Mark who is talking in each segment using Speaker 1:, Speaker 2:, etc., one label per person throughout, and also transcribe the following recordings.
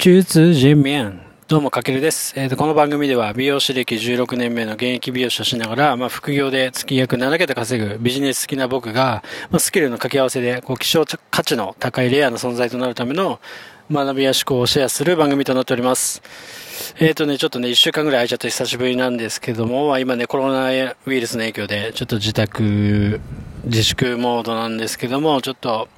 Speaker 1: 中通人面。どうも、かけるです。えーと、この番組では美容師歴16年目の現役美容師をしながら、まあ、副業で月約7桁稼ぐビジネス好きな僕が、まあ、スキルの掛け合わせで、こう、希少価値の高いレアな存在となるための学びや思考をシェアする番組となっております。えっ、ー、とね、ちょっとね、1週間ぐらい空いちゃって久しぶりなんですけども、今ね、コロナウイルスの影響で、ちょっと自宅、自粛モードなんですけども、ちょっと、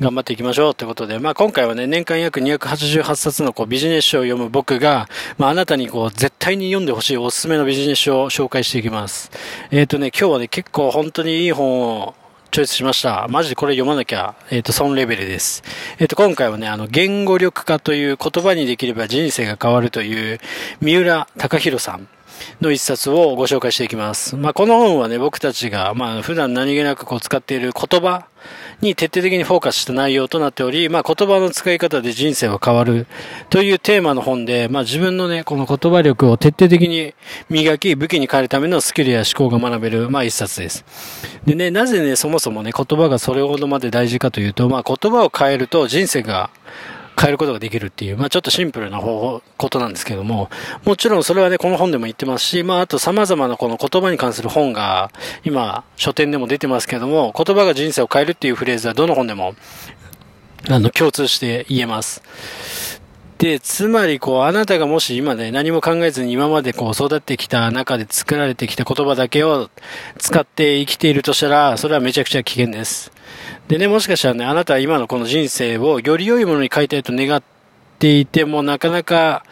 Speaker 1: 頑張っていきましょうということで、まあ今回はね、年間約288冊のこうビジネス書を読む僕が、まああなたにこう絶対に読んでほしいおすすめのビジネス書を紹介していきます。えっ、ー、とね、今日はね、結構本当にいい本をチョイスしました。マジでこれ読まなきゃ、えっ、ー、と、損レベルです。えっ、ー、と、今回はね、あの、言語力化という言葉にできれば人生が変わるという、三浦隆弘さん。の一冊をご紹介していきます。まあ、この本はね、僕たちが、まあ、普段何気なくこう使っている言葉に徹底的にフォーカスした内容となっており、まあ、言葉の使い方で人生は変わるというテーマの本で、まあ、自分のね、この言葉力を徹底的に磨き、武器に変えるためのスキルや思考が学べる、まあ、一冊です。でね、なぜね、そもそもね、言葉がそれほどまで大事かというと、まあ、言葉を変えると人生が変えることができるっていう、まあちょっとシンプルな方法、ことなんですけども、もちろんそれはね、この本でも言ってますし、まああと様々なこの言葉に関する本が、今、書店でも出てますけども、言葉が人生を変えるっていうフレーズはどの本でも、あの、共通して言えます。で、つまりこう、あなたがもし今ね、何も考えずに今までこう、育ってきた中で作られてきた言葉だけを使って生きているとしたら、それはめちゃくちゃ危険です。でね、もしかしたらね、あなたは今のこの人生をより良いものに変えたいと願っていても、なかなか、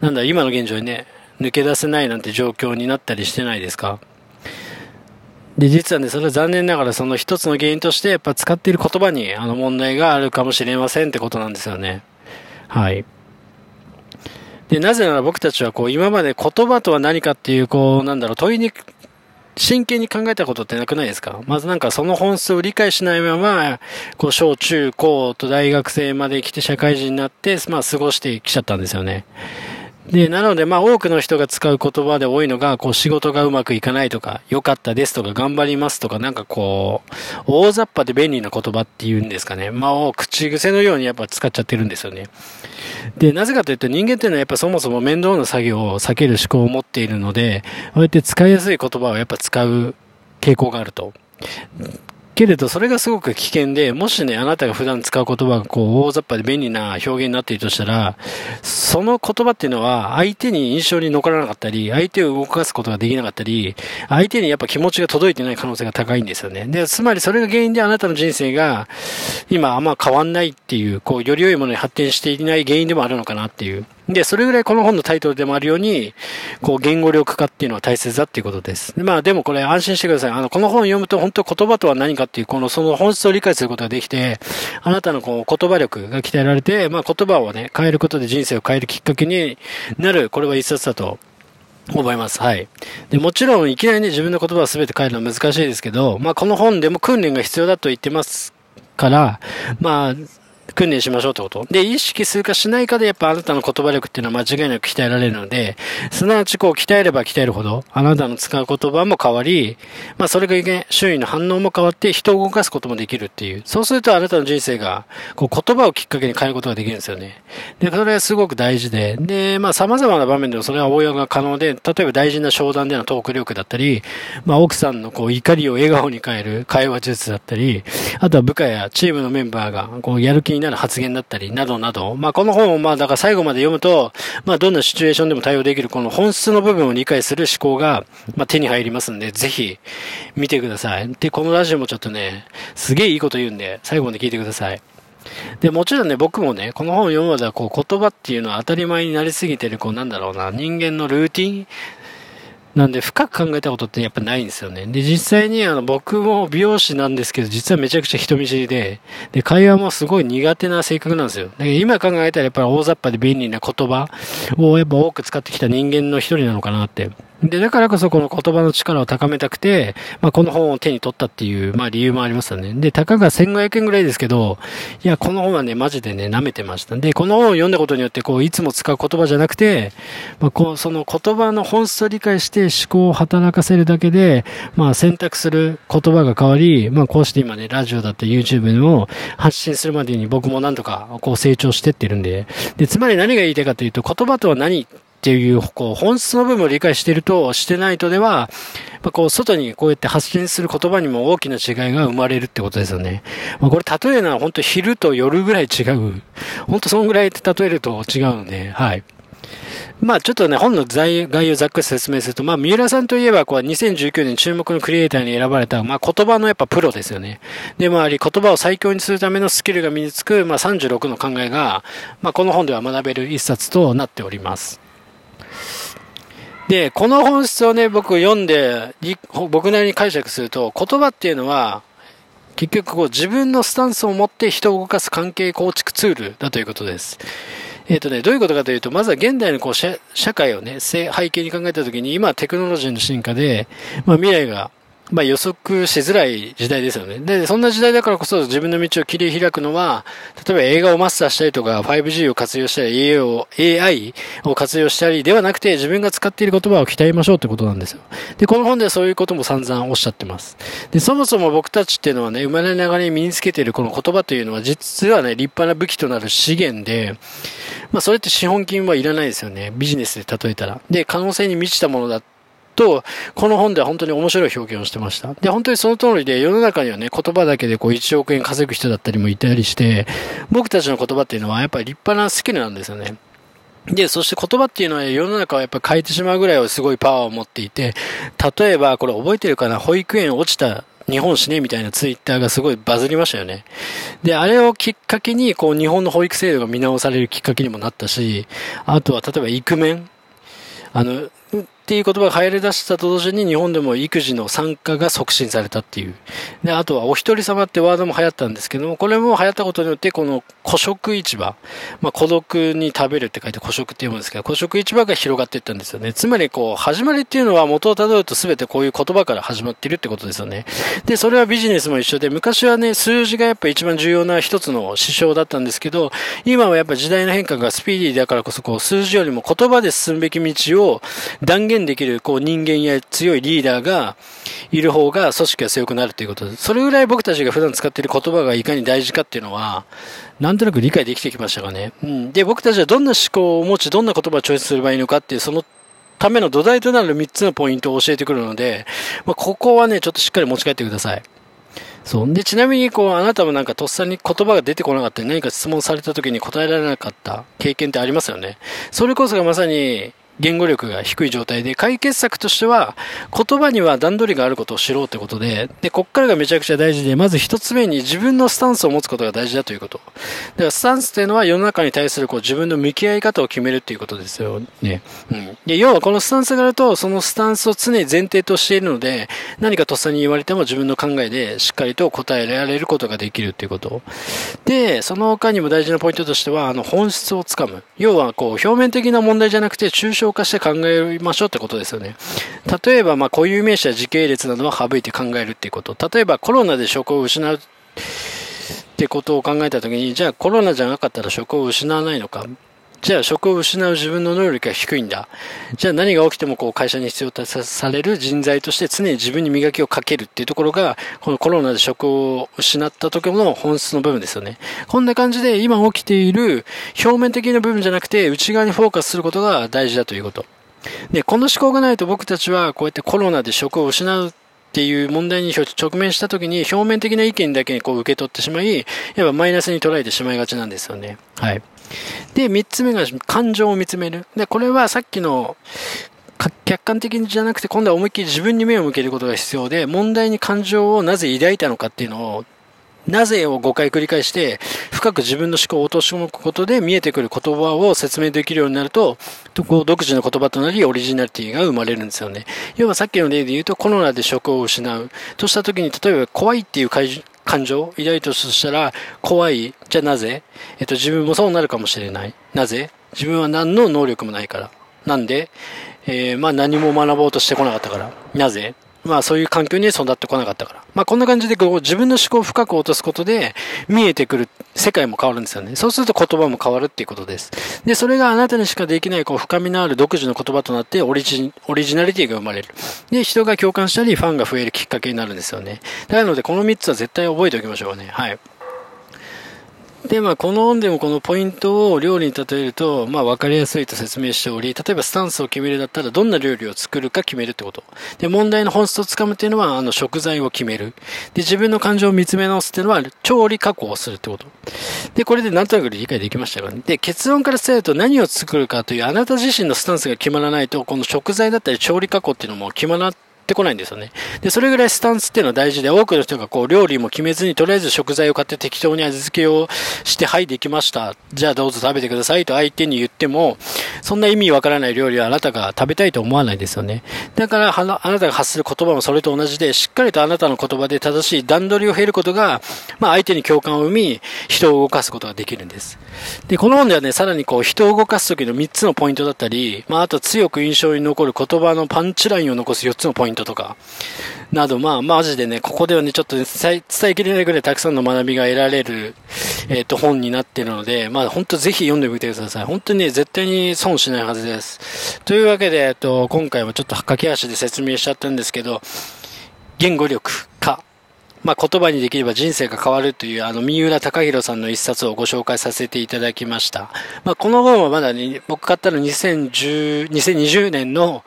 Speaker 1: なんだ、今の現状にね、抜け出せないなんて状況になったりしてないですか？で、実はね、それは残念ながらその一つの原因として、やっぱ使っている言葉にあの問題があるかもしれませんってことなんですよね。はい。で、なぜなら僕たちはこう、今まで言葉とは何かっていう、こう、なんだろう、問いに真剣に考えたことってなくないですか？まずなんかその本数を理解しないまま、こう、小中高と大学生まで来て社会人になって、まあ過ごしてきちゃったんですよね。で、なので、まあ、多くの人が使う言葉で多いのが、こう、仕事がうまくいかないとか、良かったですとか、頑張りますとか、なんかこう、大雑把で便利な言葉っていうんですかね。まあ、口癖のようにやっぱ使っちゃってるんですよね。で、なぜかというと、人間っていうのはやっぱそもそも面倒な作業を避ける思考を持っているので、こうやって使いやすい言葉をやっぱ使う傾向があると。けれど、それがすごく危険で、もしね、あなたが普段使う言葉がこう、大雑把で便利な表現になっているとしたら、その言葉っていうのは、相手に印象に残らなかったり、相手を動かすことができなかったり、相手にやっぱ気持ちが届いてない可能性が高いんですよね。で、つまりそれが原因であなたの人生が、今あんま変わんないっていう、こう、より良いものに発展していない原因でもあるのかなっていう。で、それぐらいこの本のタイトルでもあるように、こう、言語力化っていうのは大切だっていうことです。まあ、でもこれ安心してください。あの、この本を読むと本当言葉とは何かっていう、この、その本質を理解することができて、あなたのこう、言葉力が鍛えられて、まあ、言葉をね、変えることで人生を変えるきっかけになる、これは一冊だと思います。はい。で、もちろん、いきなりね、自分の言葉を全て変えるのは難しいですけど、まあ、この本でも訓練が必要だと言ってますから、まあ、訓練しましょうってこと？で、意識するかしないかで、やっぱあなたの言葉力っていうのは間違いなく鍛えられるので、すなわちこう鍛えれば鍛えるほど、あなたの使う言葉も変わり、まあそれがね、周囲の反応も変わって人を動かすこともできるっていう。そうするとあなたの人生が、こう言葉をきっかけに変えることができるんですよね。で、それはすごく大事で、で、まあ様々な場面でもそれは応用が可能で、例えば大事な商談でのトーク力だったり、まあ奥さんのこう怒りを笑顔に変える会話術だったり、あとは部下やチームのメンバーがこうやる気になる発言だったり、り、などなど、まあ、この本を、まあ、だから最後まで読むと、まあ、どんなシチュエーションでも対応できる、この本質の部分を理解する思考が、まあ、手に入りますんで、ぜひ、見てください。で、このラジオもちょっとね、すげえいいこと言うんで、最後まで聞いてください。で、もちろんね、僕もね、この本を読むまでは、こう、言葉っていうのは当たり前になりすぎてる、こう、なんだろうな、人間のルーティンなんで深く考えたことってやっぱないんですよね。で、実際にあの僕も美容師なんですけど、実はめちゃくちゃ人見知りで、で、会話もすごい苦手な性格なんですよ。だから今考えたらやっぱり大雑把で便利な言葉をやっぱ多く使ってきた人間の一人なのかなってで、だからこそこの言葉の力を高めたくて、まあ、この本を手に取ったっていう、まあ、理由もありますよね。で、たかが1500円ぐらいですけど、いや、この本はね、マジでね、舐めてました。で、この本を読んだことによって、こう、いつも使う言葉じゃなくて、まあ、こう、その言葉の本質を理解して思考を働かせるだけで、まあ、選択する言葉が変わり、まあ、こうして今ね、ラジオだって YouTube でも発信するまでに僕もなんとか、こう、成長してってるんで、で、つまり何が言いたいかというと、言葉とは何っていう、こう、本質の部分を理解していると、してないとでは、まあ、こう、外にこうやって発信する言葉にも大きな違いが生まれるってことですよね。まあ、これ例えるのは本当昼と夜ぐらい違う。本当そんぐらいって例えると違うので、はい。まあちょっとね、本の概要をざっくり説明すると、まあ三浦さんといえば、こう2019年注目のクリエイターに選ばれた、まあ言葉のやっぱプロですよね。でもあり、言葉を最強にするためのスキルが身につく、まあ36の考えが、まあこの本では学べる一冊となっております。で、この本質をね、僕読んで、僕なりに解釈すると、言葉っていうのは、結局こう自分のスタンスを持って人を動かす関係構築ツールだということです。えっ、ー、とね、どういうことかというと、まずは現代のこう社会をね、背景に考えたときに、今テクノロジーの進化で、まあ未来がまあ予測しづらい時代ですよね。で、そんな時代だからこそ自分の道を切り開くのは、例えば映画をマスターしたりとか、5G を活用したり、AI を AI を活用したりではなくて、自分が使っている言葉を鍛えましょうってことなんですよ。で、この本ではそういうことも散々おっしゃってます。で、そもそも僕たちっていうのはね、生まれながらに身につけているこの言葉というのは、実はね、立派な武器となる資源で、まあそれって資本金はいらないですよね。ビジネスで例えたら。で、可能性に満ちたものだってと、この本では本当に面白い表現をしてました。で、本当にその通りで、世の中にはね、言葉だけでこう1億円稼ぐ人だったりもいたりして、僕たちの言葉っていうのはやっぱり立派なスキルなんですよね。で、そして言葉っていうのは世の中をやっぱ変えてしまうぐらいはすごいパワーを持っていて、例えばこれ覚えてるかな？保育園落ちた日本史ねみたいなツイッターがすごいバズりましたよね。で、あれをきっかけに、こう日本の保育制度が見直されるきっかけにもなったし、あとは例えばイクメン。あの、っていう言葉が入り出したと同時に日本でも育児の参加が促進されたっていう。で、あとはお一人様ってワードも流行ったんですけども、これも流行ったことによってこの古食市場、まあ孤独に食べるって書いて古食っていうものですけど、古食市場が広がっていったんですよね。つまりこう、始まりっていうのは元をたどると全てこういう言葉から始まっているってことですよね。で、それはビジネスも一緒で、昔はね、数字がやっぱ一番重要な一つの指標だったんですけど、今はやっぱ時代の変化がスピーディーだからこそこう、数字よりも言葉で進むべき道を断言できるこう人間や強いリーダーがいる方が組織が強くなるということで。それぐらい僕たちが普段使っている言葉がいかに大事かっていうのは、なんとなく理解できてきましたかね。うん。で、僕たちはどんな思考を持ち、どんな言葉をチョイスすればいいのかっていう、そのための土台となる3つのポイントを教えてくるので、まあ、ここはね、ちょっとしっかり持ち帰ってください。そう。で、ちなみに、こう、あなたもなんかとっさに言葉が出てこなかったり、何か質問された時に答えられなかった経験ってありますよね。それこそがまさに、言語力が低い状態で、解決策としては、言葉には段取りがあることを知ろうってことで、で、こっからがめちゃくちゃ大事で、まず一つ目に自分のスタンスを持つことが大事だということ。だからスタンスっていうのは世の中に対するこう自分の向き合い方を決めるっていうことですよね。うん。で、要はこのスタンスがあると、そのスタンスを常に前提としているので、何かとっさに言われても自分の考えでしっかりと答えられることができるっていうこと。で、その他にも大事なポイントとしては、あの、本質をつかむ。要は、こう、表面的な問題じゃなくて、抽象化して考えましょうってことですよね。例えば、ま、固有名詞や時系列などは省いて考えるっていうこと。例えば、コロナで職を失うってことを考えたときに、じゃあコロナじゃなかったら職を失わないのか。じゃあ職を失う自分の能力が低いんだ。じゃあ何が起きてもこう会社に必要とされる人材として常に自分に磨きをかけるっていうところが、このコロナで職を失った時の本質の部分ですよね。こんな感じで今起きている表面的な部分じゃなくて内側にフォーカスすることが大事だということ。で、この思考がないと僕たちはこうやってコロナで職を失うっていう問題に直面した時に表面的な意見だけにこう受け取ってしまい、やっぱマイナスに捉えてしまいがちなんですよね。はい。で、三つ目が感情を見つめる。で、これはさっきの客観的じゃなくて今度は思いっきり自分に目を向けることが必要で、問題に感情をなぜ抱いたのかっていうのをなぜを5回繰り返して、深く自分の思考を落とし込むことで見えてくる言葉を説明できるようになると、独自の言葉となり、オリジナリティが生まれるんですよね。要はさっきの例で言うと、コロナで職を失う。とした時に、例えば怖いっていう感情を抱いたとしたら、怖い。じゃあなぜ？えっと、自分もそうなるかもしれない。なぜ？自分は何の能力もないから。なんで、えー、まあ何も学ぼうとしてこなかったから。なぜ？まあそういう環境に育ってこなかったから。まあこんな感じでこう自分の思考を深く落とすことで見えてくる世界も変わるんですよね。そうすると言葉も変わるっていうことです。で、それがあなたにしかできないこう深みのある独自の言葉となってオリジオリジナリティが生まれる。で、人が共感したりファンが増えるきっかけになるんですよね。なのでこの3つは絶対覚えておきましょうね。はい。で、まあ、この音でもこのポイントを料理に例えると、まあ、わかりやすいと説明しており、例えばスタンスを決めるだったら、どんな料理を作るか決めるってこと。で、問題の本質をつかむっていうのは、あの、食材を決める。で、自分の感情を見つめ直すっていうのは、調理加工をするってこと。で、これでなんとなく理解できましたかね。で、結論から伝えると何を作るかという、あなた自身のスタンスが決まらないと、この食材だったり調理加工っていうのも決まらないってこないんですよね。で、それぐらいスタンスっていうのは大事で、多くの人がこう、料理も決めずに、とりあえず食材を買って適当に味付けをして、はい、できました。じゃあどうぞ食べてくださいと相手に言っても、そんな意味わからない料理はあなたが食べたいと思わないですよね。だから、あなたが発する言葉もそれと同じで、しっかりとあなたの言葉で正しい段取りを経ることが、まあ相手に共感を生み、人を動かすことができるんです。で、この本ではね、さらにこう、人を動かす時の3つのポイントだったり、まああと強く印象に残る言葉のパンチラインを残す4つのポイントとか、など、まあ、マジでね、ここではね、ちょっと伝えきれないぐらいたくさんの学びが得られる、えっ、ー、と、本になっているので、まあ、本当ぜひ読んでみてください。本当にね、絶対に損しないはずです。というわけで、えっと、今回もちょっと駆け足で説明しちゃったんですけど、言語力か、まあ、言葉にできれば人生が変わるという、あの、三浦隆弘さんの一冊をご紹介させていただきました。まあ、この本はまだね、僕買ったの2010、2020年の、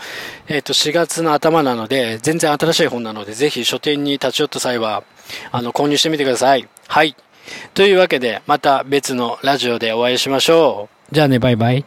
Speaker 1: えっ、と、4月の頭なので、全然新しい本なので、ぜひ書店に立ち寄った際は、あの、購入してみてください。はい。というわけで、また別のラジオでお会いしましょう。じゃあね、バイバイ。